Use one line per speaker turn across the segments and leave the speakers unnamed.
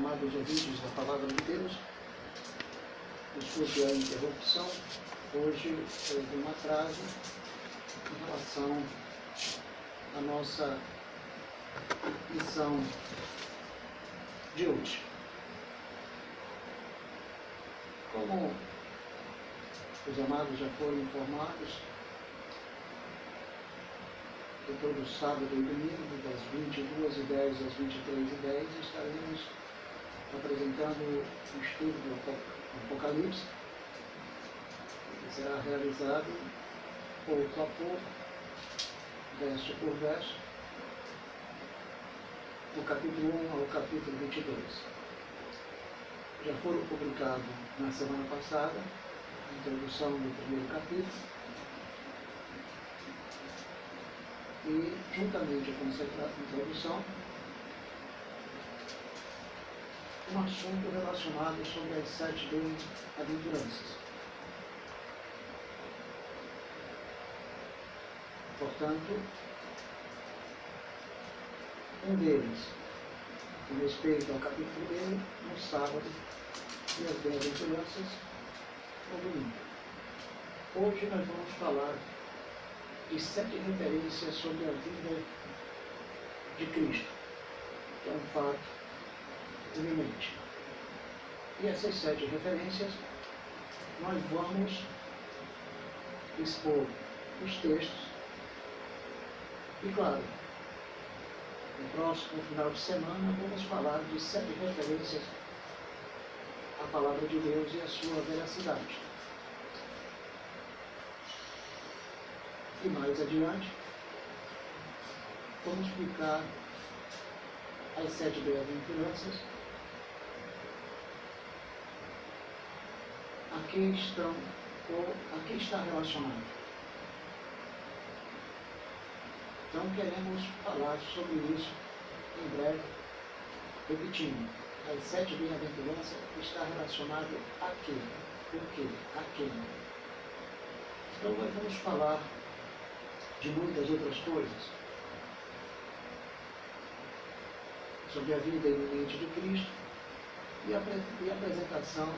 amados ouvintes da Palavra de Deus, desculpe a interrupção, hoje houve um atraso em relação à nossa missão de hoje. Como os amados já foram informados, todo sábado e domingo, das 22h10 às 23h10, estaremos apresentando o estudo do Apocalipse, que será realizado pouco a pouco, verso por verso, do capítulo 1 ao capítulo 22. Já foram publicados na semana passada a introdução do primeiro capítulo e, juntamente com essa introdução, um assunto relacionado sobre as sete bem-aventuranças. Portanto, um deles, com respeito ao capítulo dele, no sábado, e as bem-aventuranças no domingo. Hoje nós vamos falar de sete referências sobre a vida de Cristo, que é um fato iminente. E essas sete referências nós vamos expor os textos e, claro, no próximo final de semana vamos falar de sete referências à palavra de Deus e à sua veracidade. E mais adiante, vamos explicar as sete bem-aventuranças, a que estão ou a que está relacionado. Então queremos falar sobre isso em breve, repetindo. As sete bem-aventuranças está relacionado a quê? Por quê? A quem? Então nós vamos falar de muitas outras coisas. Sobre a vida iminente de Cristo e a, e a apresentação,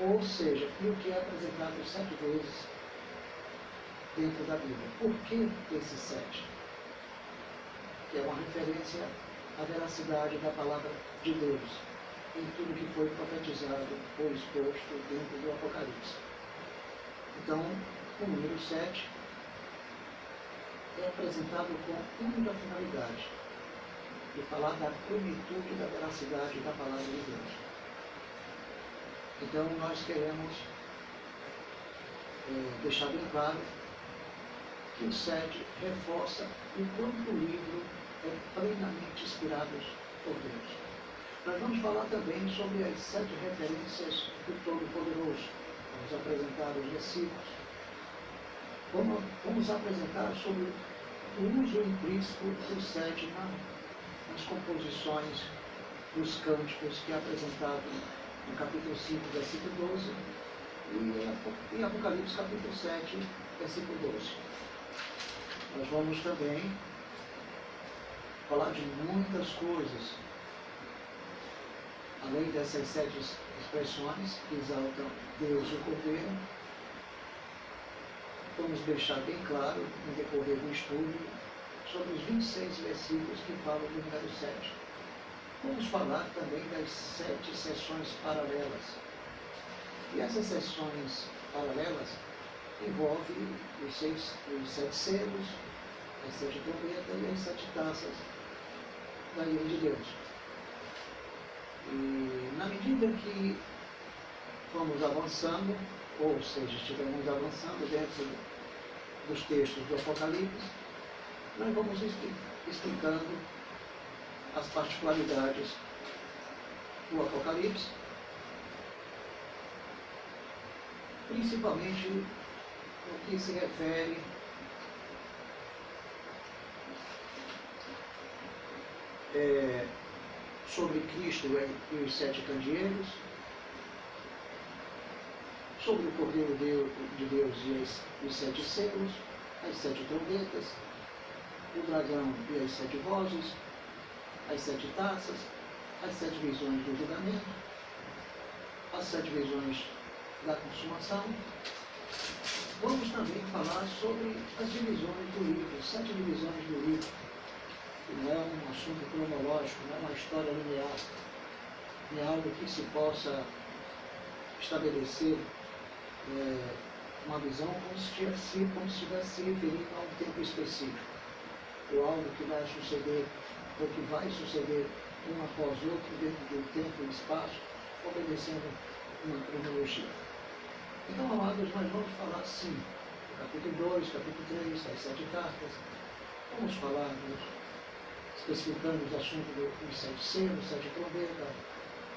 ou seja, e o que é apresentado sete vezes dentro da Bíblia. Por que esses sete? Que é uma referência à veracidade da palavra de Deus em tudo que foi profetizado ou exposto dentro do Apocalipse. Então, o número 7 é apresentado com única finalidade de falar da plenitude da veracidade da palavra de Deus. Então, nós queremos é, deixar bem claro que o SED reforça o quanto o livro é plenamente inspirado por Deus. Nós vamos falar também sobre as sete referências do Todo-Poderoso. Vamos apresentar os versículos Vamos, vamos apresentar sobre o uso implícito do sete na, nas composições dos cânticos que é apresentado no capítulo 5, versículo 12, e em Apocalipse capítulo 7, versículo 12. Nós vamos também falar de muitas coisas, além dessas sete expressões que exaltam Deus e o Cordeiro, vamos deixar bem claro, no decorrer do estudo, sobre os 26 versículos que falam do número 7. Vamos falar também das sete sessões paralelas. E essas sessões paralelas envolvem os, seis, os sete selos, as sete trombetas e as sete taças da ira de Deus. E na medida que vamos avançando, ou seja, estivermos avançando dentro dos textos do Apocalipse, nós vamos explicando as particularidades do Apocalipse, principalmente no que se refere é, sobre Cristo e os sete candeeiros, sobre o Cordeiro de Deus e os sete selos, as sete trombetas, o dragão e as sete vozes, as sete taças, as sete visões do julgamento, as sete visões da consumação. Vamos também falar sobre as divisões do livro, sete divisões do livro, que não é um assunto cronológico, não é uma história linear, é algo que se possa estabelecer é, uma visão como se, tivesse, como se estivesse se referindo a um tempo específico, ou algo que vai suceder, ou que vai suceder um após outro dentro do tempo e espaço, obedecendo uma cronologia. Então, amados, nós vamos falar sim, capítulo 2, capítulo 3, das sete cartas, vamos falar, especificando os assuntos dos sete selos, sete trombetas,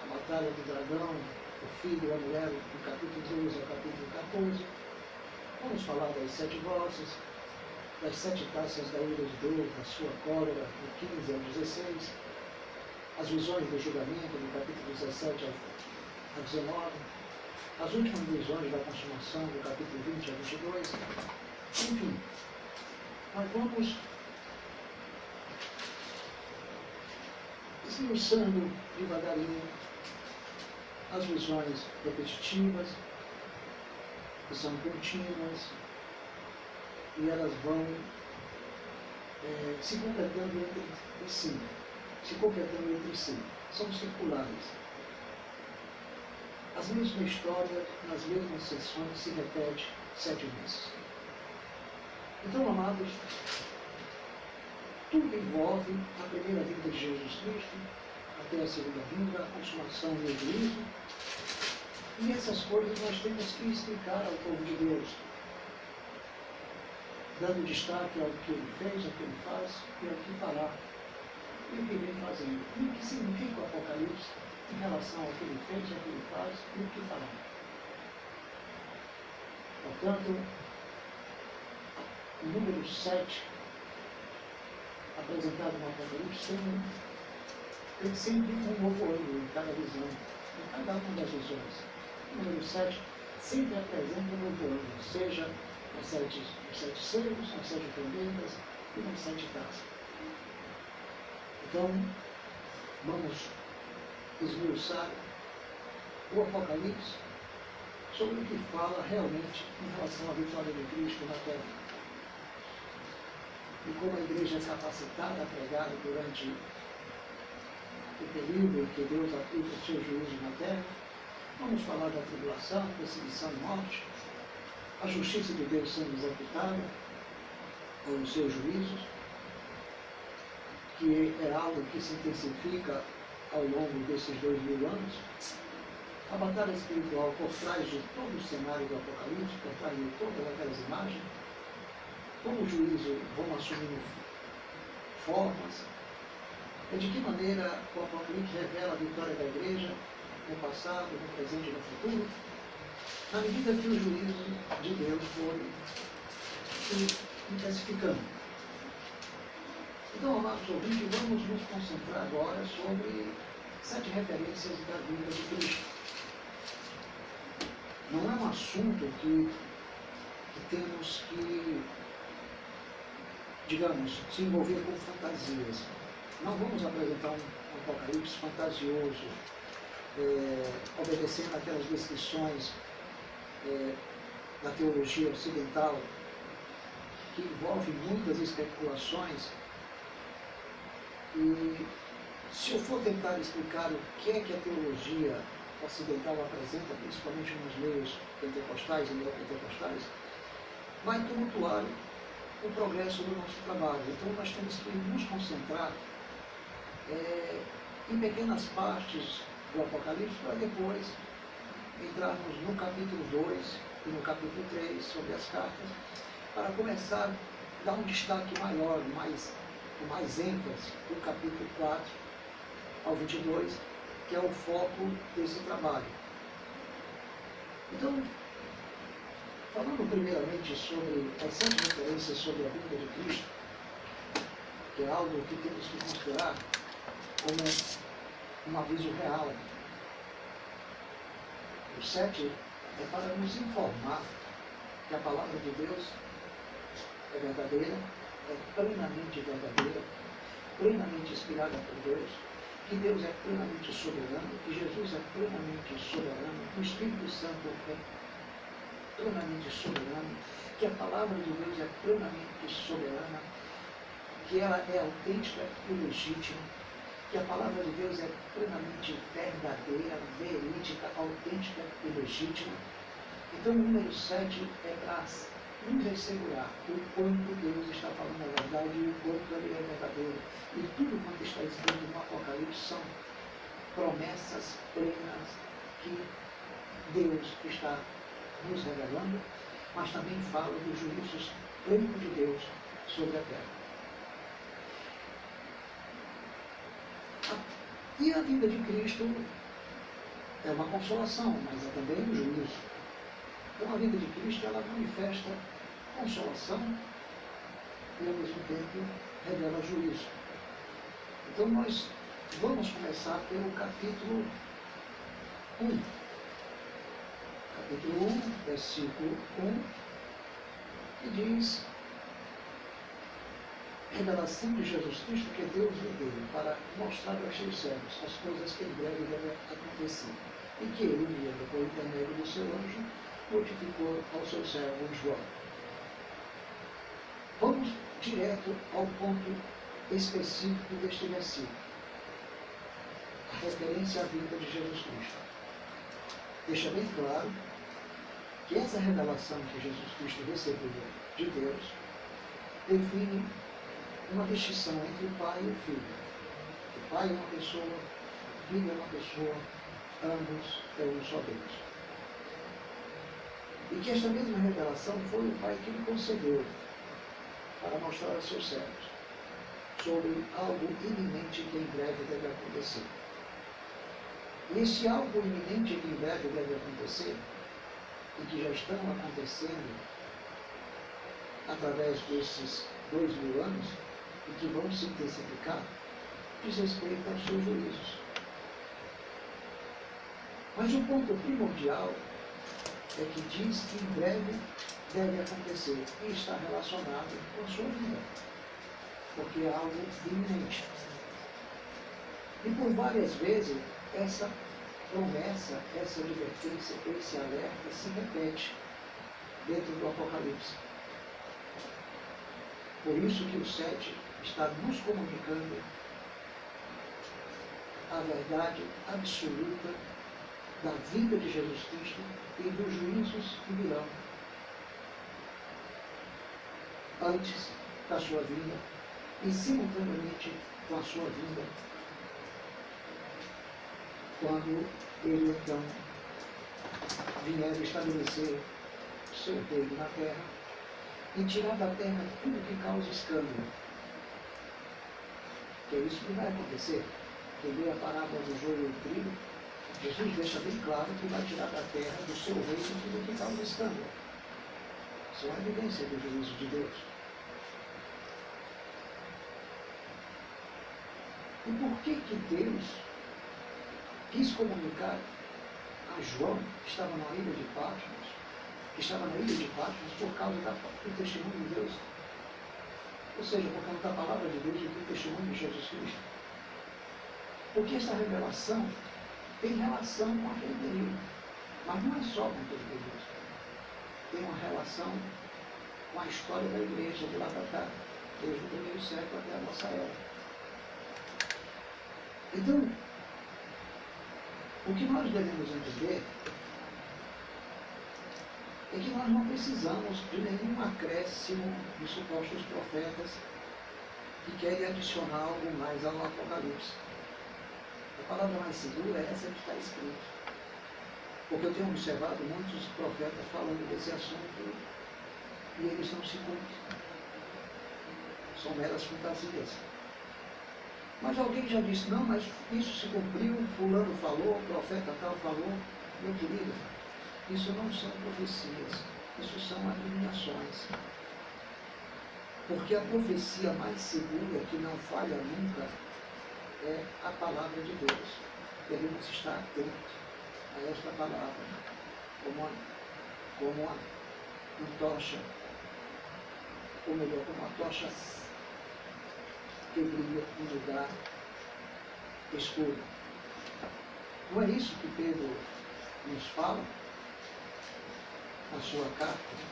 a batalha do dragão, o filho a mulher, do capítulo 12 ao capítulo 14. Vamos falar das sete vozes, das sete taças da ira de Deus, da sua cólera, do 15 ao 16, as visões do julgamento, do capítulo 17 ao 19, as últimas visões da consumação, do capítulo 20 ao 22. Enfim, nós vamos esmiuçando devagarinho as visões repetitivas, que são contínuas, e elas vão é, se completando entre si, se completando entre si. São circulares. As mesmas histórias, nas mesmas sessões, se repete sete vezes. Então, amados, tudo envolve a primeira vinda de Jesus Cristo, até a segunda vinda, a consumação e o juízo. E essas coisas nós temos que explicar ao povo de Deus, dando destaque ao que ele fez, ao que ele faz e ao que fará e o que vem fazendo. E o que significa o Apocalipse em relação ao que ele fez, ao que ele faz e o que fará. Portanto, o número 7 apresentado no Apocalipse tem, tem sempre um novo ângulo em cada visão, em cada uma das visões. O número 7 sempre apresenta um novo ângulo, seja nas sete, nos sete selos, nas sete trombetas e nas sete taças. Então, vamos esmiuçar o Apocalipse sobre o que fala realmente em relação à vitória de Cristo na terra e como a igreja é capacitada a pregar durante o período em que Deus aplica o seu juízo na terra. Vamos falar da tribulação, perseguição e morte, a justiça de Deus sendo executada, ou os seus juízos, que é algo que se intensifica ao longo desses dois mil anos. A batalha espiritual por trás de todo o cenário do Apocalipse, por trás de todas aquelas imagens, como o juízo vão assumindo formas, e de que maneira o Apocalipse revela a vitória da igreja no passado, no presente e no futuro, na medida que o juízo de Deus foi se intensificando. Então, amados ouvintes, vamos nos concentrar agora sobre sete referências da vida de Cristo. Não é um assunto que, que temos que digamos, se envolver com fantasias. Não vamos apresentar um, apocalipse fantasioso, é, obedecendo aquelas descrições é, da teologia ocidental, que envolve muitas especulações. E se eu for tentar explicar o que é que a teologia ocidental apresenta, principalmente nos meios pentecostais e neopentecostais, vai tumultuar o progresso do nosso trabalho. Então, nós temos que nos concentrar é, em pequenas partes do Apocalipse para depois entrarmos no capítulo 2 e no capítulo 3 sobre as cartas, para começar a dar um destaque maior, mais, mais ênfase, do capítulo 4 ao 22, que é o foco desse trabalho. Então, Falando primeiramente sobre as sete referências sobre a vinda de Cristo, que é algo que temos que considerar como um aviso real. O sete é para nos informar que a palavra de Deus é verdadeira, é plenamente verdadeira, plenamente inspirada por Deus, que Deus é plenamente soberano, que Jesus é plenamente soberano, que o Espírito Santo é plenamente soberano, que a palavra de Deus é plenamente soberana, que ela é autêntica e legítima, que a palavra de Deus é plenamente verdadeira, verídica, autêntica e legítima. Então, o número 7 é para nos assegurar o quanto Deus está falando a verdade e o quanto ele é verdadeiro. E tudo quanto está escrito no Apocalipse são promessas plenas que Deus está nos revelando, mas também fala dos juízos plenos de Deus sobre a terra. E a vida de Cristo é uma consolação, mas é também um juízo. Então a vida de Cristo ela manifesta consolação e ao mesmo tempo revela juízo. Então nós vamos começar pelo capítulo 1. Capítulo 1, versículo 1, que diz revelação de Jesus Cristo que Deus lhe deu para mostrar aos seus servos as coisas que em breve devem acontecer e que ele, enviando por intermédio do seu anjo, notificou ao seu servo João. Vamos direto ao ponto específico deste versículo. A referência à vida de Jesus Cristo. Deixa bem claro que essa revelação que Jesus Cristo recebeu de Deus define uma distinção entre o pai e o filho. O pai é uma pessoa, o filho é uma pessoa, ambos é um só Deus. E que esta mesma revelação foi o pai que lhe concedeu para mostrar a seus servos sobre algo iminente que em breve deve acontecer. E esse algo iminente que em breve deve acontecer, e que já estão acontecendo através desses dois mil anos, e que vão se intensificar, diz respeito aos seus juízos. Mas o ponto primordial é que diz que em breve deve acontecer e está relacionado com a sua vida, porque é algo iminente. E por várias vezes essa promessa, essa advertência, esse alerta se repete dentro do Apocalipse. Por isso que o 7 está nos comunicando a verdade absoluta da vida de Jesus Cristo e dos juízos que virão antes da sua vida e simultaneamente com a sua vida, quando ele então vier estabelecer seu reino na terra e tirar da terra tudo que causa escândalo que é isso que vai acontecer. Quem vê a parábola do joio e o trigo, Jesus deixa bem claro que vai tirar da terra, do seu reino, tudo que causa escândalo. Isso é uma evidência do juízo de Deus. E por que que Deus quis comunicar a João, que estava na ilha de Patmos, que estava na ilha de Patmos por causa do testemunho de Deus ou seja, por causa da palavra de Deus e do testemunho de Jesus Cristo. Porque essa revelação tem relação com aquele período. Mas não é só com aquele período. Tem uma relação com a história da igreja de lá para cá, desde o primeiro século até a nossa era. Então, o que nós devemos entender é que nós não precisamos de nenhum acréscimo de supostos profetas que querem adicionar algo mais ao Apocalipse. A palavra mais segura é essa que está escrita. Porque eu tenho observado muitos profetas falando desse assunto e eles não se cumprem. São meras fantasias. Mas alguém já disse, não, mas isso se cumpriu, fulano falou, profeta tal falou. Meu querido, isso não são profecias, isso são adivinhações. Porque a profecia mais segura, que não falha nunca, é a palavra de Deus. Devemos estar atentos a esta palavra, como, a, como a, tocha, ou melhor, como a tocha que brilha no lugar escuro. Não é isso que Pedro nos fala na sua carta?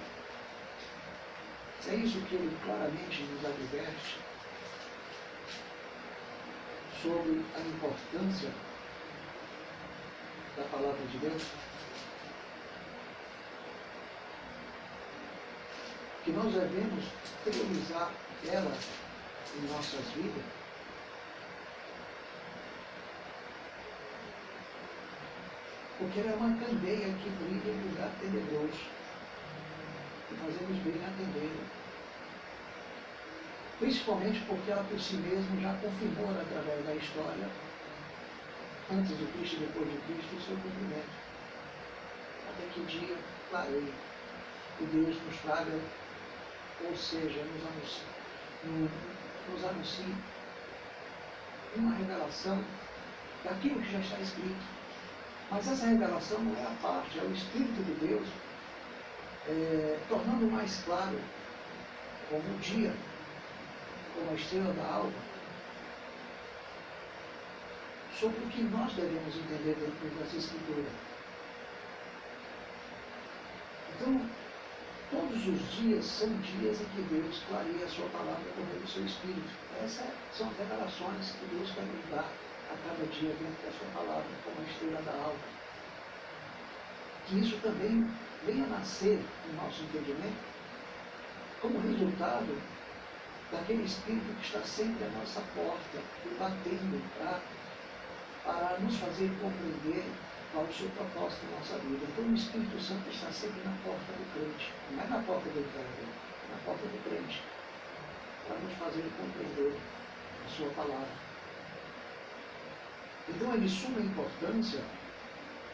É isso que ele claramente nos adverte sobre a importância da palavra de Deus? Que nós devemos priorizar ela em nossas vidas porque ela é uma candeia que brilha em lugar tenebroso. E fazemos bem em atendê-la. Principalmente porque ela por si mesma já confirmou através da história, antes de Cristo e depois de Cristo, o seu cumprimento. Até que dia clareie e Deus nos traga, ou seja, nos anuncie, nos anuncie uma revelação daquilo que já está escrito mas essa revelação não é a parte, é o Espírito de Deus é, tornando mais claro, como o dia, como a estrela da alva, sobre o que nós devemos entender dentro dessa Escritura. Então, todos os dias são dias em que Deus clareia a sua palavra por meio do seu Espírito. Essas são as revelações que Deus quer nos dar a cada dia dentro da sua palavra, como a estrela da alva. Que isso também venha nascer no nosso entendimento como resultado daquele Espírito que está sempre à nossa porta, batendo para, para nos fazer compreender qual o seu propósito na nossa vida. Então o Espírito Santo está sempre na porta do crente, não é na porta do inferno, é na porta do crente, para nos fazer compreender a sua palavra. Então é de suma importância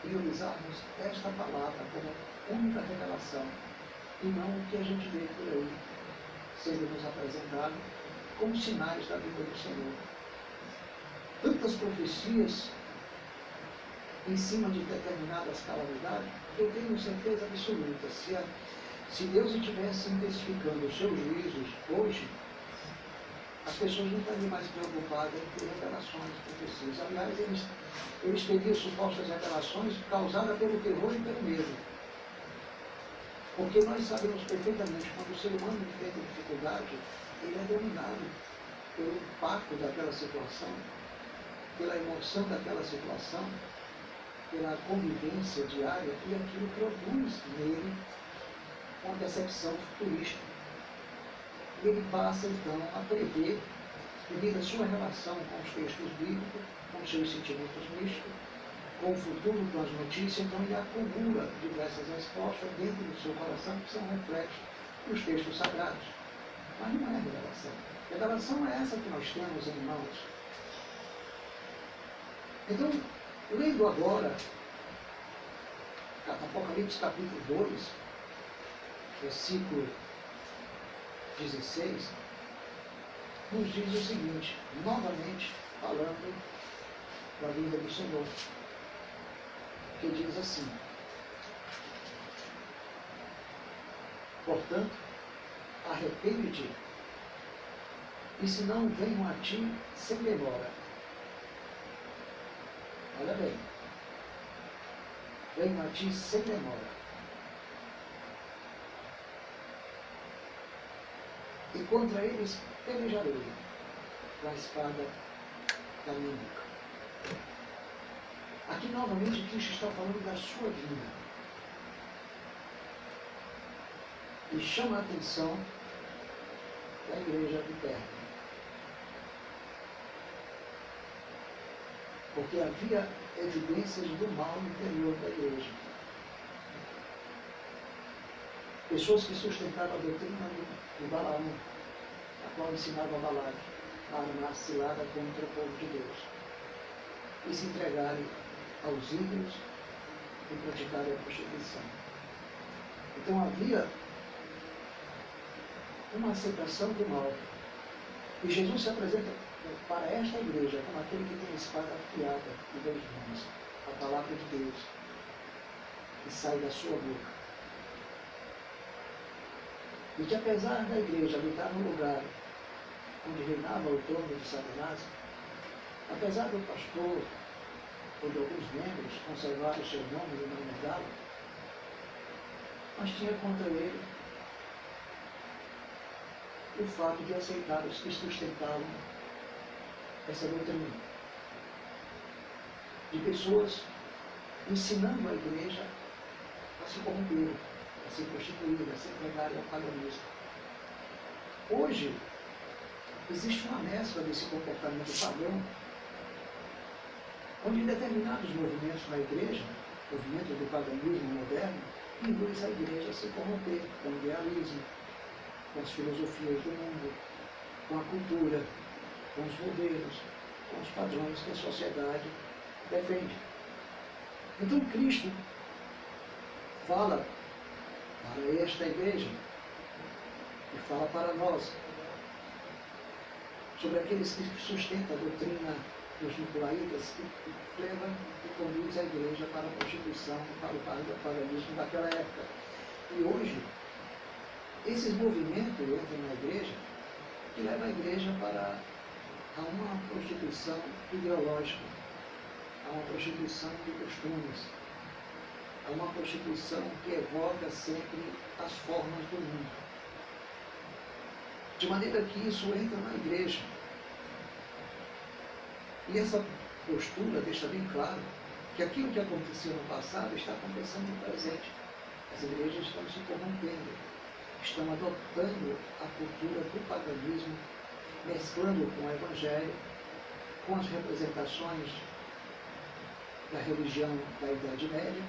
priorizarmos esta palavra como única revelação e não o que a gente vê por aí sendo nos apresentado como sinais da vida do Senhor. Tantas profecias em cima de determinadas calamidades, eu tenho certeza absoluta, se, a, se Deus estivesse intensificando os seus juízos hoje, as pessoas não estariam mais preocupadas ter revelações, profecias. Aliás, eles, eles teriam supostas revelações causadas pelo terror e pelo medo. Porque nós sabemos perfeitamente quando o ser humano enfrenta dificuldade, ele é dominado pelo impacto daquela situação, pela emoção daquela situação, pela convivência diária, e aquilo produz nele uma decepção futurística ele passa então a prever, devido à sua relação com os textos bíblicos, com seus sentimentos místicos, com o futuro, com as notícias, então ele acumula diversas respostas dentro do seu coração que são reflexos dos textos sagrados. Mas não é revelação. Revelação é essa que nós temos em mãos. Então, lendo agora Apocalipse capítulo 2, versículo 16, nos diz o seguinte, novamente falando da vida do Senhor, que diz assim, portanto, arrepende-te, e se não venham a ti sem demora. Olha bem, venham a ti sem demora. E contra eles pelejarei com a espada da minha boca. Aqui novamente Cristo está falando da sua vida. E chama a atenção da igreja de perto. Porque havia evidências do mal interior da igreja. Pessoas que sustentavam a doutrina do Balaão, a qual ensinava Balaque a armar cilada contra o povo de Deus e se entregarem aos ídolos e praticarem a prostituição. Então havia uma aceitação do mal. E Jesus se apresenta para esta igreja como aquele que tem a espada afiada de dois mãos, a palavra de Deus, que sai da sua boca e que apesar da igreja habitar no lugar onde reinava o trono de Satanás, apesar do pastor ou de alguns membros conservar o seu nome e não negá-lo, mas tinha contra ele o fato de aceitar os que sustentavam essa doutrina. De pessoas ensinando a igreja a se corromper, a se prostituir, a se entregarem ao paganismo. Hoje, existe uma mescla desse comportamento pagão, onde determinados movimentos na igreja, movimentos do paganismo moderno, induz a igreja a se corromper com o idealismo, com as filosofias do mundo, com a cultura, com os modelos, com os padrões que a sociedade defende. Então Cristo fala esta igreja e fala para nós sobre aqueles que sustentam a doutrina dos nicolaítas que leva e conduz a igreja para a prostituição, para o paganismo daquela época. E hoje, esses movimentos entram na igreja que levam a igreja para a uma prostituição ideológica, a uma prostituição de costumes, a uma prostituição que evoca sempre as formas do mundo. De maneira que isso entra na igreja. E essa postura deixa bem claro que aquilo que aconteceu no passado está acontecendo no presente. As igrejas estão se corrompendo, estão adotando a cultura do paganismo, mesclando com o evangelho, com as representações da religião da Idade Média,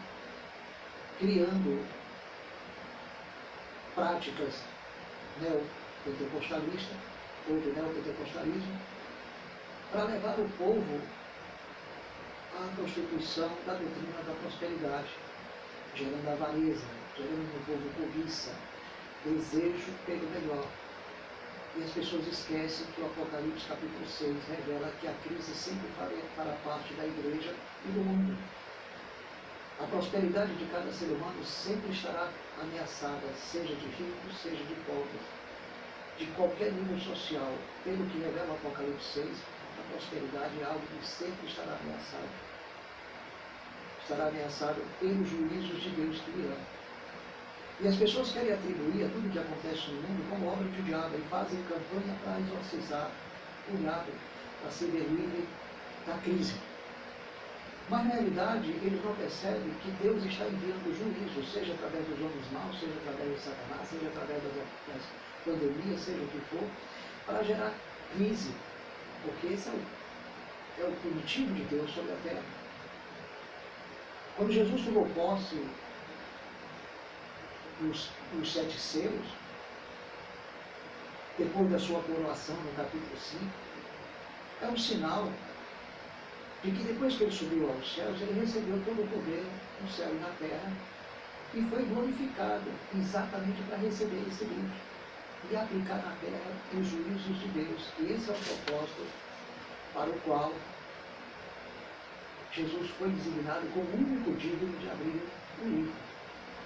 criando práticas neopentecostalistas ou do neopentecostalismo para levar o povo à constituição da doutrina da prosperidade, gerando avareza, gerando no povo cobiça, desejo pelo melhor. E as pessoas esquecem que o Apocalipse capítulo 6 revela que a crise sempre fará parte da igreja e do mundo. A prosperidade de cada ser humano sempre estará ameaçada, seja de ricos, seja de pobres, de qualquer nível social. Pelo que revela o Apocalipse 6, a prosperidade é algo que sempre estará ameaçado. Estará ameaçado pelos juízos de Deus que virão. E as pessoas querem atribuir a tudo que acontece no mundo como obra de diabo e fazem campanha para exorcizar o diabo, para ser livre da crise. Mas na realidade eles não percebem que Deus está enviando juízo, seja através dos homens maus, seja através de Satanás, seja através das, pandemias, seja o que for, para gerar crise, porque esse é o, é o punitivo de Deus sobre a terra. Quando Jesus tomou posse dos, dos sete selos, depois da sua coroação no capítulo 5, é um sinal de que depois que ele subiu aos céus, ele recebeu todo o poder no céu e na terra e foi glorificado exatamente para receber esse livro e aplicar na terra os juízos de Deus. E esse é o propósito para o qual Jesus foi designado como o único digno de abrir o livro,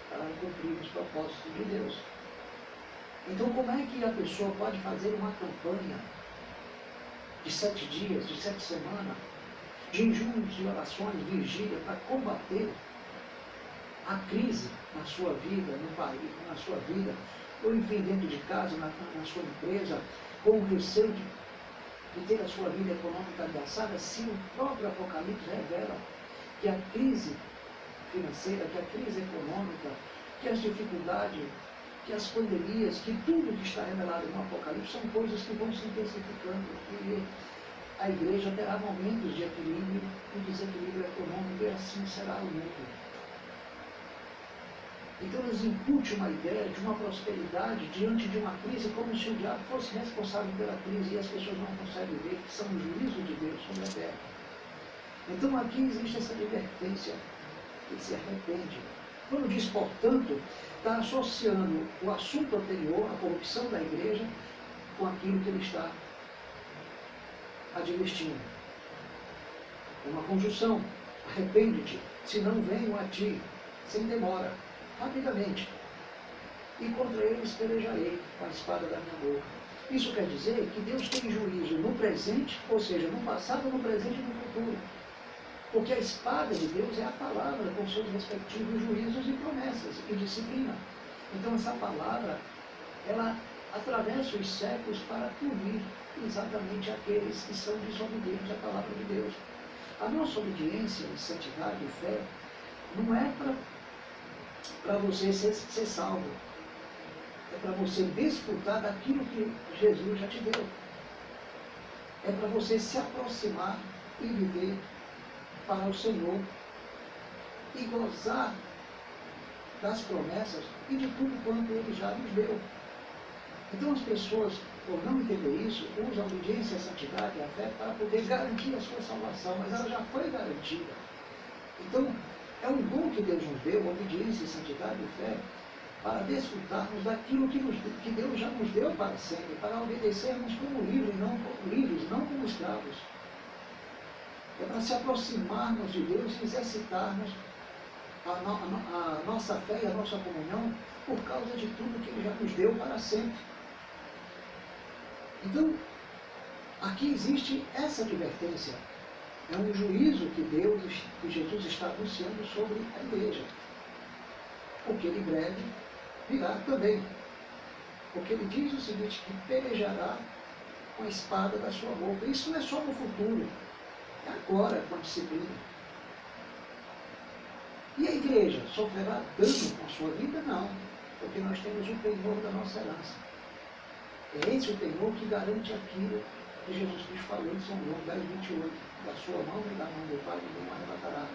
para cumprir os propósitos de Deus. Então, como é que a pessoa pode fazer uma campanha de sete dias, de sete semanas, jejuns de orações, vigília, para combater a crise na sua vida, no país, na sua vida, ou enfim, dentro de casa, na, na sua empresa, com o receio de, de, ter a sua vida econômica ameaçada, se o próprio Apocalipse revela que a crise financeira, que a crise econômica, que as dificuldades, que as pandemias, que tudo que está revelado no Apocalipse são coisas que vão se intensificando. E a igreja terá momentos de equilíbrio e desequilíbrio econômico, e assim será o mundo. Então eles incutem uma ideia de uma prosperidade diante de uma crise, como se o diabo fosse responsável pela crise e as pessoas não conseguem ver que são o juízo de Deus sobre a terra. Então aqui existe essa advertência, que se arrepende. Quando diz, portanto, está associando o assunto anterior, a corrupção da igreja, com aquilo que ele está advertindo. É uma conjunção. Arrepende-te, se não venho a ti, sem demora rapidamente. E contra eles pelejarei com a espada da minha boca. Isso quer dizer que Deus tem juízo no presente, ou seja, no passado, no presente e no futuro. Porque a espada de Deus é a palavra com seus respectivos juízos e promessas e disciplina. Então essa palavra, ela atravessa os séculos para punir exatamente aqueles que são desobedientes à palavra de Deus. A nossa obediência, santidade e fé não é para você ser, ser salvo. É para você desfrutar daquilo que Jesus já te deu. É para você se aproximar e viver para o Senhor e gozar das promessas e de tudo quanto Ele já nos deu. Então as pessoas, por não entender isso, usam a obediência, a santidade e a fé para poder garantir a sua salvação, mas ela já foi garantida. Então, é um dom que Deus nos deu, obediência, santidade e fé, para desfrutarmos daquilo que, nos, que Deus já nos deu para sempre, para obedecermos como livres, não como livres, não como escravos. É para se aproximarmos de Deus e exercitarmos a, no, a, a nossa fé e a nossa comunhão por causa de tudo que Ele já nos deu para sempre. Então, aqui existe essa advertência. É um juízo que Deus, que Jesus está anunciando sobre a igreja. Porque ele breve virá também. Porque ele diz o seguinte, que pelejará com a espada da sua boca. Isso não é só no futuro, é agora com a disciplina. E a igreja sofrerá dano com a sua vida? Não, porque nós temos o penhor da nossa herança. É esse o penhor que garante aquilo que Jesus Cristo falou em São João 10, 28. Da sua mão e da mão do Pai ninguém arrebatará.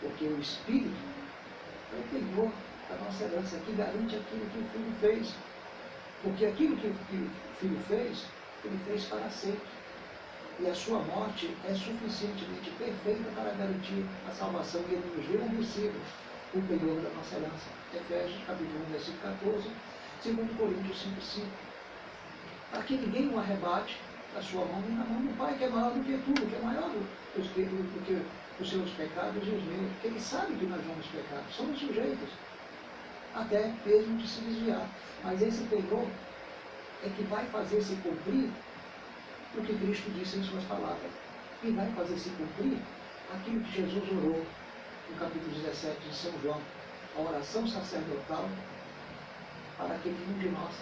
Porque o Espírito é o penhor da nossa herança, que garante aquilo que o Filho fez. Porque aquilo que o Filho fez, ele fez para sempre. E a sua morte é suficientemente perfeita para garantir a salvação. E ele nos deu versículo, o penhor da nossa herança. Efésios capítulo 1, versículo 14, 2 Coríntios 5, 5. Para que ninguém o arrebate da sua mão e na mão do Pai, que é maior do que tudo, que é maior do, do, do que os seus pecados e os meus. Porque ele sabe que nós vamos pecar, somos sujeitos até mesmo de se desviar. Mas esse penhor é que vai fazer se cumprir o que Cristo disse em suas palavras. E vai fazer se cumprir aquilo que Jesus orou no capítulo 17 de São João, a oração sacerdotal para que nenhum de nós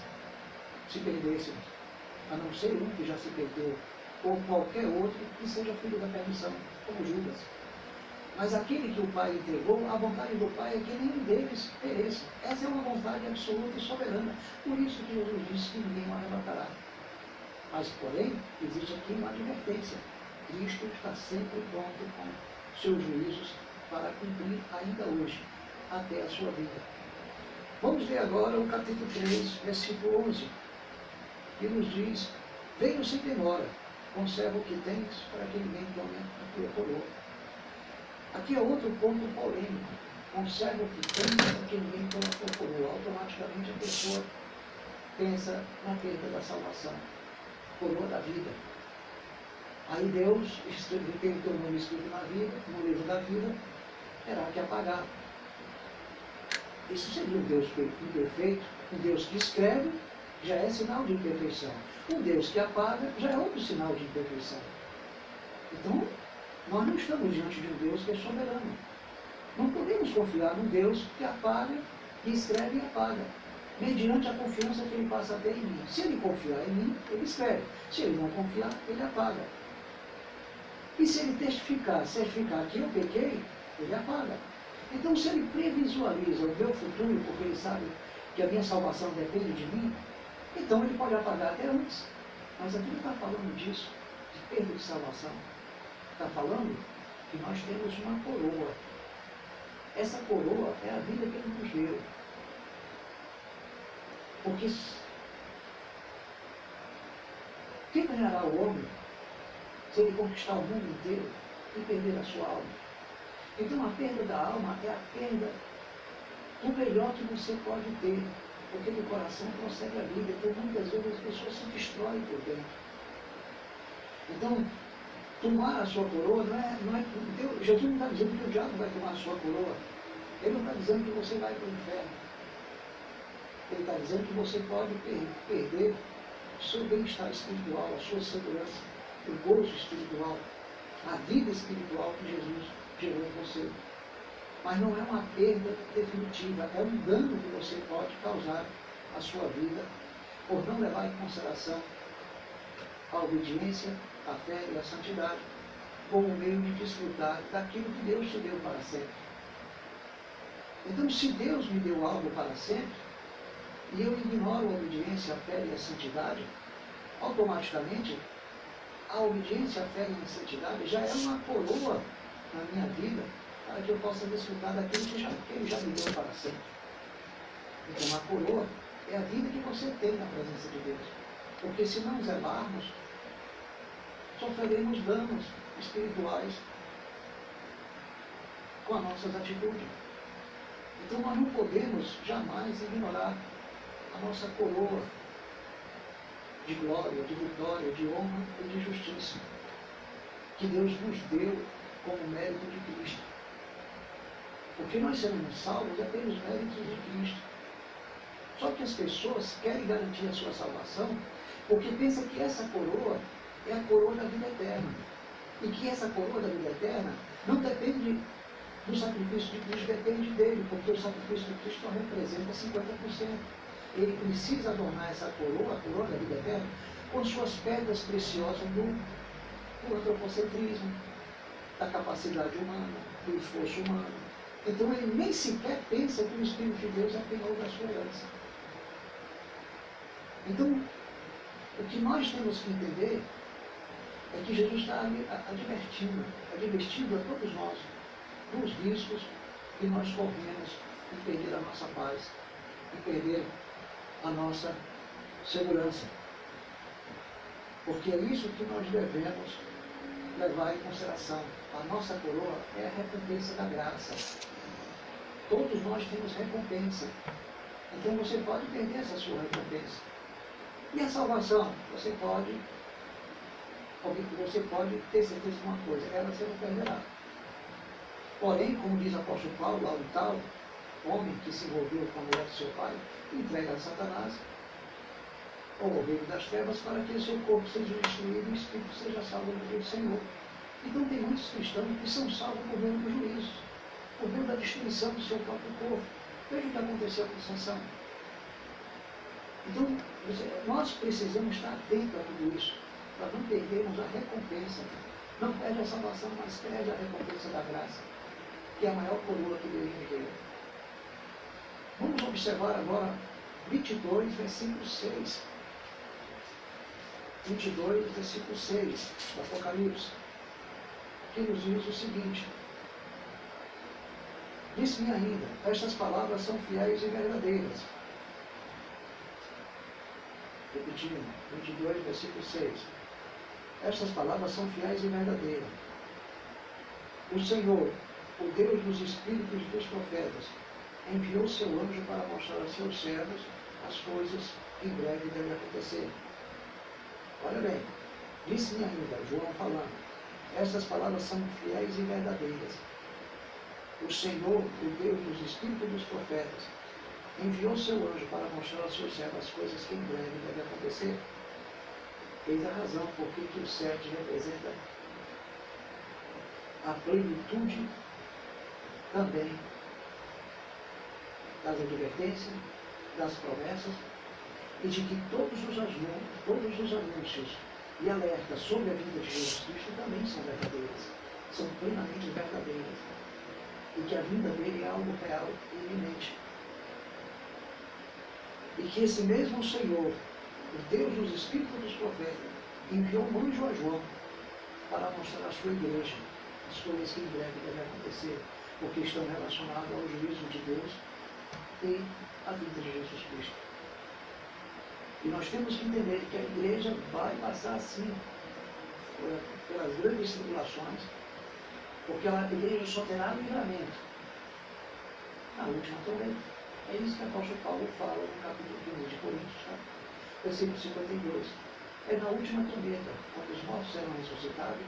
se perdêssemos, a não ser um que já se perdeu, ou qualquer outro que seja filho da perdição, como Judas. Mas aquele que o Pai entregou, a vontade do Pai é que nenhum deles pereça. Essa é uma vontade absoluta e soberana. Por isso que Jesus disse que ninguém o arrebatará. Mas, porém, existe aqui uma advertência. Cristo está sempre pronto com seus juízos para cumprir ainda hoje, até a sua vida. Vamos ver agora o capítulo 3, versículo 11, que nos diz, venho sem demora, conserva o que tens, para que ninguém tome a tua coroa. Aqui é outro ponto polêmico. Conserva o que tem para que ninguém tome a tua coroa. Automaticamente a pessoa pensa na perda da salvação, coroa da vida. Aí Deus tem o teu nome escrito na vida, no livro da vida, terá que apagar. Isso seria um Deus imperfeito, um Deus que escreve, já é sinal de imperfeição. Um Deus que apaga já é outro sinal de imperfeição. Então, nós não estamos diante de um Deus que é soberano. Não podemos confiar num Deus que apaga, que escreve e apaga, mediante a confiança que ele passa a ter em mim. Se ele confiar em mim, ele escreve. Se ele não confiar, ele apaga. E se ele testificar, certificar que eu pequei, ele apaga. Então, se ele previsualiza o meu futuro, porque ele sabe que a minha salvação depende de mim, então ele pode apagar até antes. Mas aqui não está falando disso, de perda de salvação está falando que nós temos uma coroa. Essa coroa é a vida que ele nos deu. Porque quem ganhará o homem se ele conquistar o mundo inteiro e perder a sua alma? Então a perda da alma é a perda do melhor que você pode ter, porque do coração procede a vida. Então muitas vezes as pessoas se destroem por dentro. Então, tomar a sua coroa não é. Não é Deus, Jesus não está dizendo que o diabo vai tomar a sua coroa. Ele não está dizendo que você vai para o inferno. Ele está dizendo que você pode per perder o seu bem-estar espiritual, a sua segurança, o gozo espiritual, a vida espiritual que Jesus gerou em você. Mas não é uma perda definitiva, é um dano que você pode causar à sua vida por não levar em consideração a obediência, a fé e a santidade como meio de desfrutar daquilo que Deus te deu para sempre. Então, se Deus me deu algo para sempre, e eu ignoro a obediência, a fé e a santidade, automaticamente a obediência, a fé e a santidade já é uma coroa na minha vida para que eu possa desfrutar daquilo que, já, Ele já me deu para sempre. Então, a coroa é a vida que você tem na presença de Deus. Porque se não zelarmos, sofreremos danos espirituais com as nossas atitudes. Então nós não podemos jamais ignorar a nossa coroa de glória, de vitória, de honra e de justiça que Deus nos deu como mérito de Cristo. Porque nós seremos salvos é pelos méritos de Cristo. Só que as pessoas querem garantir a sua salvação porque pensam que essa coroa é a coroa da vida eterna. E que essa coroa da vida eterna não depende do sacrifício de Cristo, depende dele, porque o sacrifício de Cristo só representa 50%. Ele precisa adornar essa coroa, a coroa da vida eterna, com suas pedras preciosas do, do antropocentrismo, da capacidade humana, do esforço humano. Então ele nem sequer pensa que o Espírito de Deus é penhor da sua herança. Então, o que nós temos que entender é que Jesus está advertindo, advertindo a todos nós dos riscos que nós corremos em perder a nossa paz, em perder a nossa segurança. Porque é isso que nós devemos levar em consideração. A nossa coroa é a recompensa da graça. Todos nós temos recompensa. Então você pode perder essa sua recompensa. E a salvação? Você pode você pode ter certeza de uma coisa, ela você não perderá. Porém, como diz o apóstolo Paulo, lá o tal homem que se envolveu com a mulher do seu pai, entrega a Satanás, ao reino das trevas, para que seu corpo seja destruído e o espírito seja salvo no dia do Senhor. Então tem muitos cristãos que são salvos por meio do juízo, por meio da destruição do seu próprio corpo. Veja o que aconteceu com Sansão. Então, nós precisamos estar atentos a tudo isso para não perdermos a recompensa. Não perde a salvação, mas perde a recompensa da graça, que é a maior coroa que Deus nos deu. Vamos observar agora 22, versículo 6. 22, versículo 6 do Apocalipse, que nos diz o seguinte. Disse-me ainda, estas palavras são fiéis e verdadeiras. Repetindo, 22, versículo 6. Estas palavras são fiéis e verdadeiras. O Senhor, o Deus dos espíritos dos profetas, enviou seu anjo para mostrar a seus servos as coisas que em breve devem acontecer. Olha bem, disse-me ainda, João falando, essas palavras são fiéis e verdadeiras. O Senhor, o Deus dos espíritos dos profetas, enviou seu anjo para mostrar a seus servos as coisas que em breve devem acontecer. Eis a razão por que o sete representa a plenitude também das advertências, das promessas e de que todos os, todos os anúncios e alertas sobre a vida de Jesus Cristo também são verdadeiras, são plenamente verdadeiras. E que a vinda dele é algo real e iminente. E que esse mesmo Senhor o Deus dos Espíritos dos Profetas enviou um anjo a João para mostrar à sua igreja as coisas que em breve devem acontecer, porque estão relacionadas ao juízo de Deus e à vida de Jesus Cristo. E nós temos que entender que a igreja vai passar assim, pelas grandes tribulações, porque a igreja só terá livramento na última tormenta. É isso que o apóstolo Paulo fala no capítulo 15 de Coríntios. Tá? versículo 52. É na última trombeta, quando os mortos serão ressuscitados,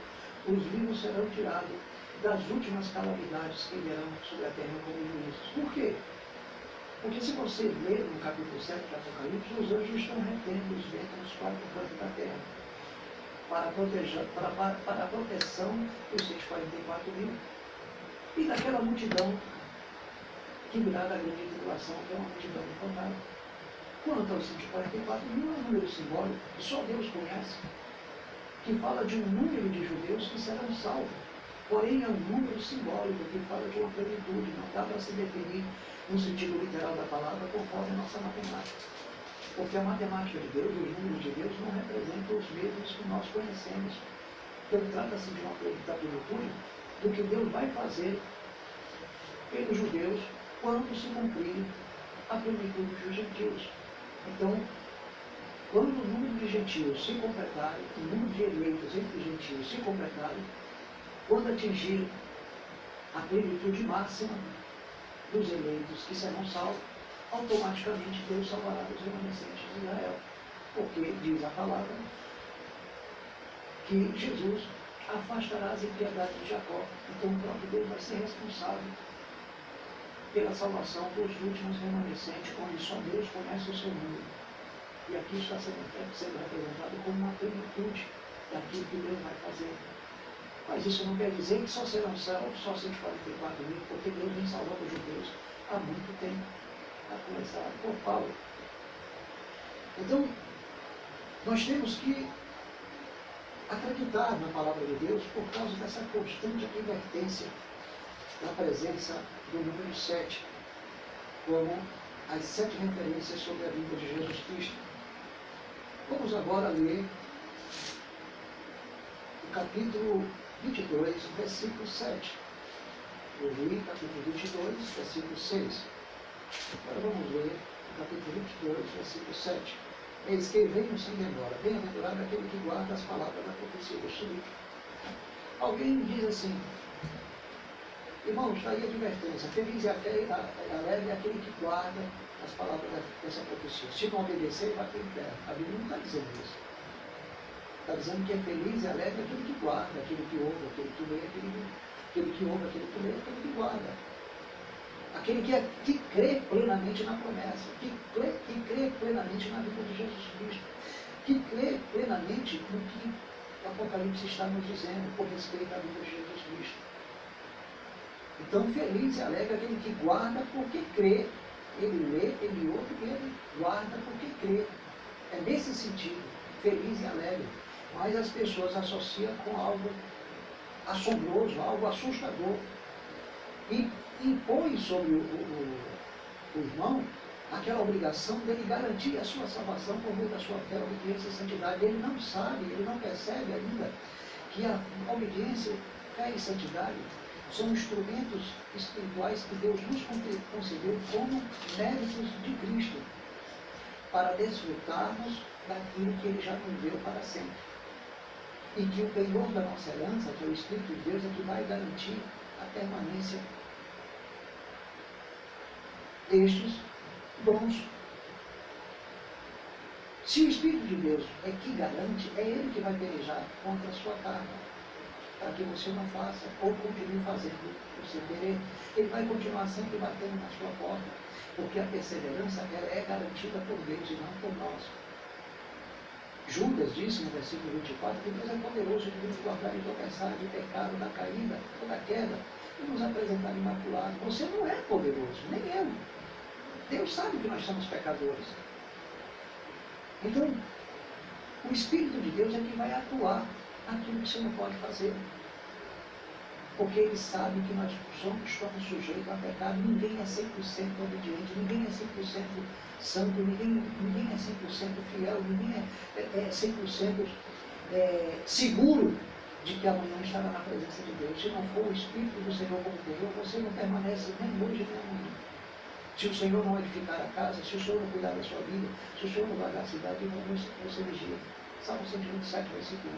os vivos serão tirados das últimas calamidades que virão sobre a terra como juízes. Por quê? Porque se você ler no capítulo 7 de Apocalipse, os anjos estão retendo os ventos nos quatro cantos da terra para, proteger, para, para, para a proteção dos 144 mil e daquela multidão que virá da grande tribulação, que é uma multidão incontável. Quanto aos 144 mil, é um número simbólico que só Deus conhece, que fala de um número de judeus que serão salvos. Porém, é um número simbólico que fala de uma plenitude, não dá para se definir no sentido literal da palavra conforme a nossa matemática. Porque a matemática de Deus, os números de Deus, não representam os mesmos que nós conhecemos. Então, trata-se de uma plenitude do que Deus vai fazer pelos judeus quando se cumprir a plenitude dos gentios. Então, quando o número de gentios se completar, o número de eleitos entre gentios se completar, quando atingir a plenitude máxima dos eleitos que serão salvos, automaticamente Deus salvará os remanescentes de Israel. Porque diz a palavra que Jesus afastará as impiedades de Jacó. Então o próprio Deus vai ser responsável pela salvação dos últimos remanescentes, onde só Deus conhece o seu número. E aqui está sendo, sendo representado como uma plenitude daquilo que Deus vai fazer. Mas isso não quer dizer que só serão salvos só 144 mil, porque Deus vem salvando os judeus há muito tempo, a começar por Paulo. Então, nós temos que acreditar na palavra de Deus por causa dessa constante advertência da presença do número 7, como as sete referências sobre a vida de Jesus Cristo. Vamos agora ler o capítulo 22, versículo 7. Eu li capítulo 22, versículo 6. Agora vamos ler capítulo 22, versículo 7. Eis que venham sem demora. Bem-aventurado aquele que guarda as palavras da profecia deste livro. Alguém diz assim, irmão, está aí a advertência. Feliz e alegre é aquele que guarda as palavras dessa profecia. Se não obedecer, vai o inferno. A Bíblia não está dizendo isso. Está dizendo que é feliz e alegre aquele que guarda, aquele que ouve, aquele que lê, aquele, aquele que ouve, aquele que lê, aquele que guarda. Aquele que, é, que crê plenamente na promessa, que crê, que crê plenamente na vida de Jesus Cristo, que crê plenamente no que o Apocalipse está nos dizendo por respeito à vida de Jesus Cristo. Então, feliz e alegre aquele que guarda porque crê. Ele lê, ele ouve, ele guarda porque crê. É nesse sentido, feliz e alegre mas as pessoas associam com algo assombroso, algo assustador. E impõe sobre o, o, o irmão aquela obrigação dele garantir a sua salvação por meio da sua fé, obediência e santidade. Ele não sabe, ele não percebe ainda que a obediência, fé e santidade são instrumentos espirituais que Deus nos concedeu como méritos de Cristo, para desfrutarmos daquilo que Ele já nos deu para sempre e que o penhor da nossa herança, que é o Espírito de Deus, é que vai garantir a permanência destes dons. Se o Espírito de Deus é que garante, é Ele que vai pelejar contra a sua carne, para que você não faça ou continue fazendo o seu querer. Ele vai continuar sempre batendo na sua porta, porque a perseverança é garantida por Deus e não por nós. Judas disse no versículo 24 que Deus é poderoso de nos guardar e tropeçar de pecado, da caída da queda e nos apresentar imaculado. Você não é poderoso, nem eu. Deus sabe que nós somos pecadores. Então, o Espírito de Deus é que vai atuar aquilo que você não pode fazer porque ele sabe que nós somos, estamos sujeitos a pecado. Ninguém é 100% obediente, ninguém é 100% santo, ninguém, ninguém é 100% fiel, ninguém é, é, é 100% é, seguro de que amanhã estará na presença de Deus. Se não for o Espírito do Senhor como Deus, você não permanece nem hoje nem amanhã. Se o Senhor não edificar a casa, se o Senhor não cuidar da sua vida, se o Senhor não guardar a cidade, não você vigia. Salmo 127, versículo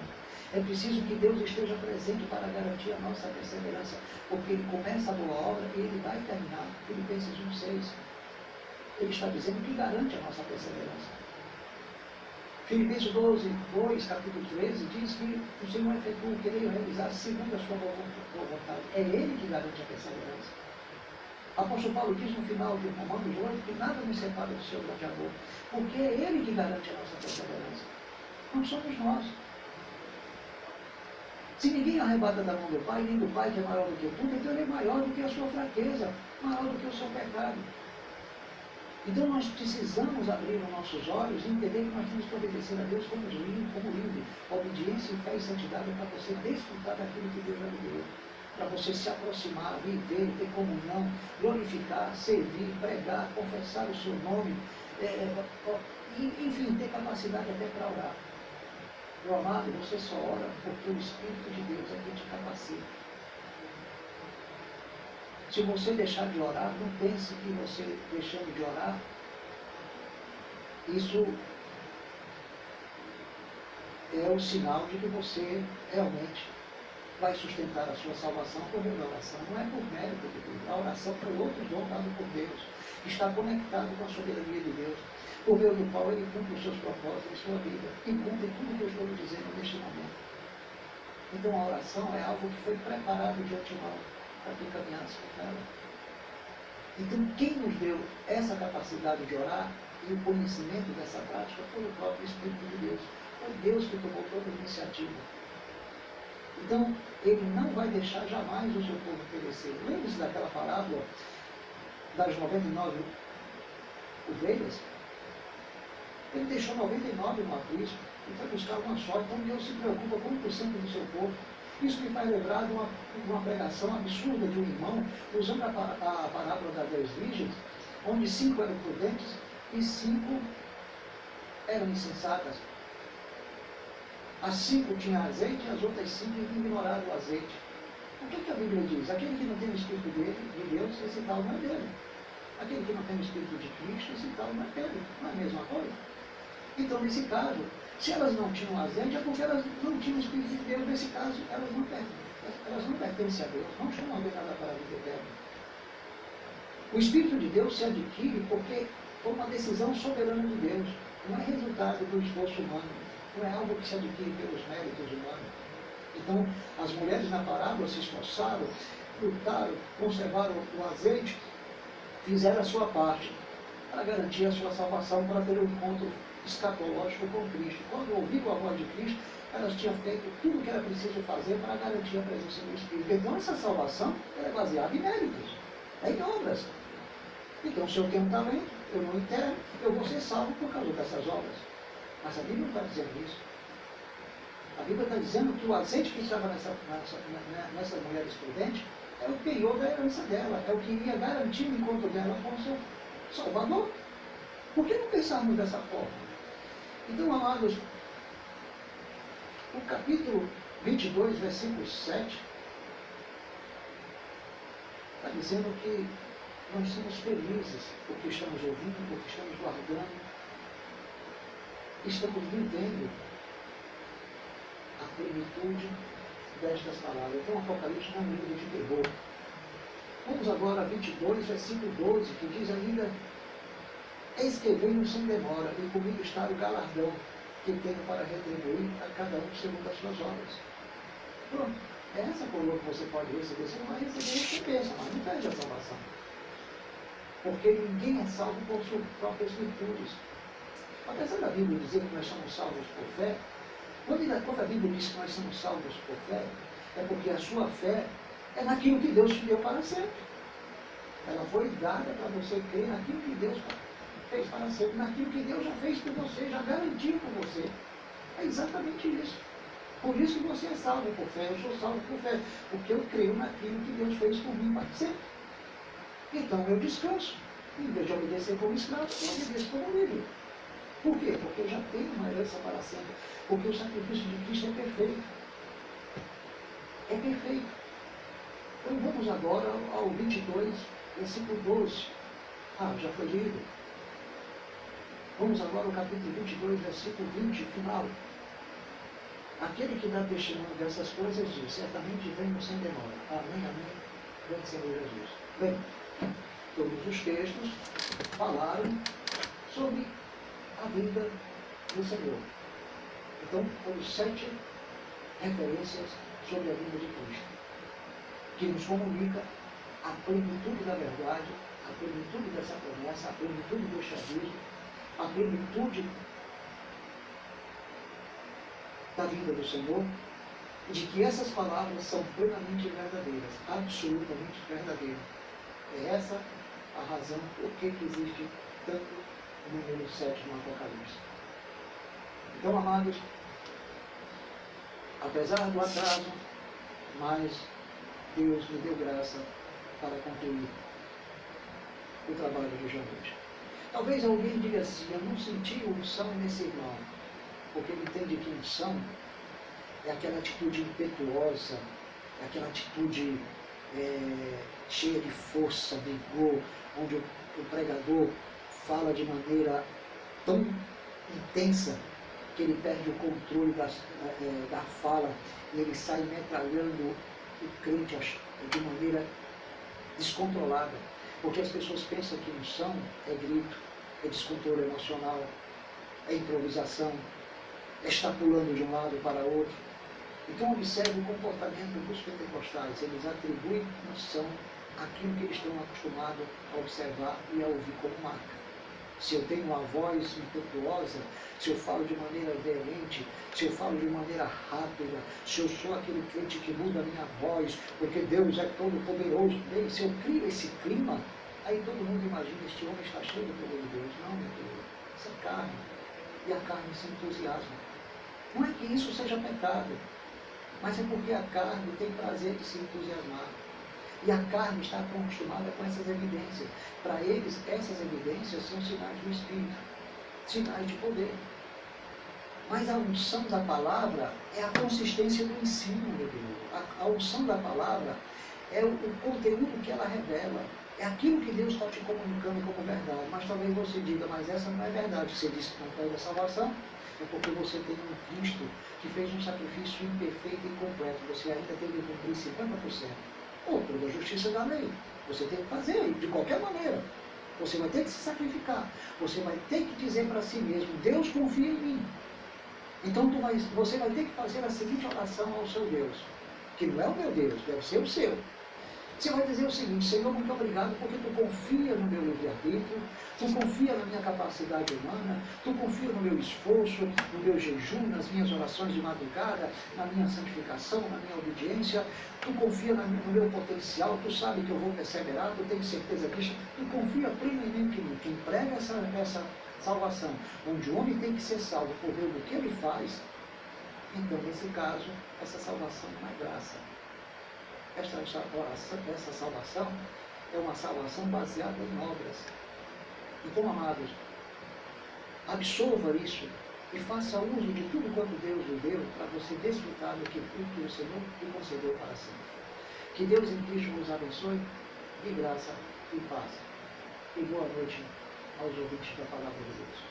1. É preciso que Deus esteja presente para garantir a nossa perseverança, porque Ele começa a boa obra e Ele vai terminar. Filipenses 1,6. Ele está dizendo que garante a nossa perseverança. Filipenses 12, 2, capítulo 13, diz que o Senhor efetua o querer realizar segundo a sua vontade. É Ele que garante a perseverança. Apóstolo Paulo diz no final de Romanos 8 que nada nos separa do seu grande amor, porque é Ele que garante a nossa perseverança. Não somos nós. Se ninguém arrebata da mão do Pai, nem do Pai que é maior do que tudo, então ele é maior do que a sua fraqueza, maior do que o seu pecado. Então nós precisamos abrir os nossos olhos e entender que nós temos que obedecer a Deus como livre, como livre. Obediência, fé e santidade é para você desfrutar daquilo que Deus já lhe deu para você se aproximar, viver, ter comunhão, glorificar, servir, pregar, confessar o seu nome, é, é enfim, ter capacidade até para orar. Meu amado, você só ora porque o Espírito de Deus é quem te capacita. Se você deixar de orar, não pense que você deixando de orar, isso é o sinal de que você realmente vai sustentar a sua salvação por oração. Não é por mérito de Deus. A oração foi outro dom dado por Deus. Está conectado com a soberania de Deus. Por meio do qual ele cumpre os seus propósitos em sua vida. E cumpre tudo o que eu estou lhe dizendo neste momento. Então a oração é algo que foi preparado de antemão para que caminhasse com ela. Então quem nos deu essa capacidade de orar e o conhecimento dessa prática foi o próprio Espírito de Deus. Foi Deus que tomou toda a iniciativa. Então, ele não vai deixar jamais o seu povo perecer. Lembre-se daquela parábola das 99 ovelhas? Ele deixou 99 no aprisco e foi buscar uma só. Então Deus se preocupa com 1% do seu povo. Isso me faz lembrar de uma, uma pregação absurda de um irmão, usando a, a parábola das dez virgens, onde cinco eram prudentes e cinco eram insensatas. As cinco tinham azeite e as outras cinco ignoraram o azeite. O que, que a Bíblia diz? Aquele que não tem o Espírito dele, de Deus, esse tal não é dele. Aquele que não tem o Espírito de Cristo, esse tal não é dele. Não é a mesma coisa? Então, nesse caso, se elas não tinham azeite, é porque elas não tinham o Espírito de Deus. Nesse caso, elas não, elas não pertencem a Deus, não chamam a nada para a vida eterna. O Espírito de Deus se adquire porque foi uma decisão soberana de Deus, não é resultado do esforço humano não é algo que se adquire pelos méritos humanos. Então, as mulheres na parábola se esforçaram, lutaram, conservaram o azeite, fizeram a sua parte para garantir a sua salvação, para ter um encontro escatológico com Cristo. Quando ouviram a voz de Cristo, elas tinham feito tudo o que era preciso fazer para garantir a presença do Espírito. Então, essa salvação é baseada em méritos, é em obras. Então, se eu tenho um talento, eu não entendo, eu vou ser salvo por causa dessas obras. Mas a Bíblia não está dizendo isso. A Bíblia está dizendo que o azeite que estava nessa, nessa, nessa mulher prudente é o penhor da herança dela, é o que iria garantir o encontro dela com o seu Salvador. Por que não pensarmos dessa forma? Então, amados, o capítulo 22, versículo 7, está dizendo que nós somos felizes porque estamos ouvindo, porque estamos guardando estamos vivendo a plenitude destas palavras. Então, Apocalipse não é um livro de terror. Vamos agora a 22, versículo 12, que diz ainda: Eis que venho sem demora, e comigo está o galardão que tenho para retribuir a cada um segundo as suas obras. Pronto. É essa coroa que você pode receber. Você não vai receber recompensa, mas não perde a salvação. Porque ninguém é salvo por suas próprias virtudes. Apesar da Bíblia dizer que nós somos salvos por fé, quando a Bíblia diz que nós somos salvos por fé, é porque a sua fé é naquilo que Deus te deu para sempre. Ela foi dada para você crer naquilo que Deus fez para sempre, naquilo que Deus já fez por você, já garantiu por você. É exatamente isso. Por isso que você é salvo por fé, eu sou salvo por fé, porque eu creio naquilo que Deus fez por mim para sempre. Então eu descanso. Em vez de obedecer como escravo, eu obedeço como livre. Por quê? Porque eu já tenho uma herança para sempre. Porque o sacrifício de Cristo é perfeito. É perfeito. Então vamos agora ao 22, versículo 12. Ah, já foi lido. Vamos agora ao capítulo 22, versículo 20, final. Aquele que dá testemunho dessas coisas diz, certamente venho sem demora. Amém, amém. Vem Senhor Jesus. Bem, todos os textos falaram sobre a vida do Senhor. Então, foram sete referências sobre a vida de Cristo, que nos comunica a plenitude da verdade, a plenitude dessa promessa, a plenitude do chavismo, a plenitude da vinda do Senhor, de que essas palavras são plenamente verdadeiras, absolutamente verdadeiras. É essa a razão por que existe tanto o número 7 no Apocalipse. Então, amados, apesar do atraso, mas Deus me deu graça para concluir o trabalho de hoje. Talvez alguém diga assim, eu não senti unção nesse irmão, porque ele entende que unção é aquela atitude impetuosa, é aquela atitude é, cheia de força, vigor, onde o, o pregador fala de maneira tão intensa que ele perde o controle das, é, da fala e ele sai metralhando o crente de maneira descontrolada. Porque as pessoas pensam que unção é grito, é descontrole emocional, é improvisação, é estar pulando de um lado para outro. Então observe o comportamento dos pentecostais. Eles atribuem unção àquilo que eles estão acostumados a observar e a ouvir como marca se eu tenho uma voz impetuosa, se eu falo de maneira veemente, se eu falo de maneira rápida, se eu sou aquele crente que muda a minha voz, porque Deus é todo poderoso. Bem, se eu crio esse clima, aí todo mundo imagina, este homem está cheio do poder de Deus. Não, meu Deus, isso é carne. E a carne se entusiasma. Não é que isso seja pecado, mas é porque a carne tem prazer de se entusiasmar. E a carne está acostumada com essas evidências. Para eles, essas evidências são sinais do Espírito, sinais de poder. Mas a unção da palavra é a consistência do ensino, meu Deus. A, a unção da palavra é o, o, conteúdo que ela revela. É aquilo que Deus está te comunicando como verdade. Mas talvez você diga, mas essa não é verdade. Você disse que não perde a salvação. É porque você tem um Cristo que fez um sacrifício imperfeito e incompleto. Você ainda tem que cumprir 50% ou toda a justiça da lei. Você tem que fazer, de qualquer maneira. Você vai ter que se sacrificar. Você vai ter que dizer para si mesmo, Deus confia em mim. Então vai, você vai ter que fazer a seguinte oração ao seu Deus, que não é o meu Deus, deve ser o seu. Você vai dizer o seguinte, Senhor, muito obrigado porque tu confia no meu livre-arbítrio, tu confia na minha capacidade humana, tu confia no meu esforço, no meu jejum, nas minhas orações de madrugada, na minha santificação, na minha obediência, tu confia no meu potencial, tu sabe que eu vou perseverar, tu tens certeza disso, tu confia plenamente em mim. Quem prega essa, essa salvação, onde o homem tem que ser salvo por ver o que ele faz, então, nesse caso, essa salvação é graça esta, oração, essa salvação é uma salvação baseada em obras. Então, amados, absorva isso e faça uso de tudo quanto Deus lhe deu para você desfrutar do que, o Senhor lhe concedeu para sempre. Que Deus em Cristo nos abençoe, de graça e paz. E boa noite aos ouvintes da palavra de Deus.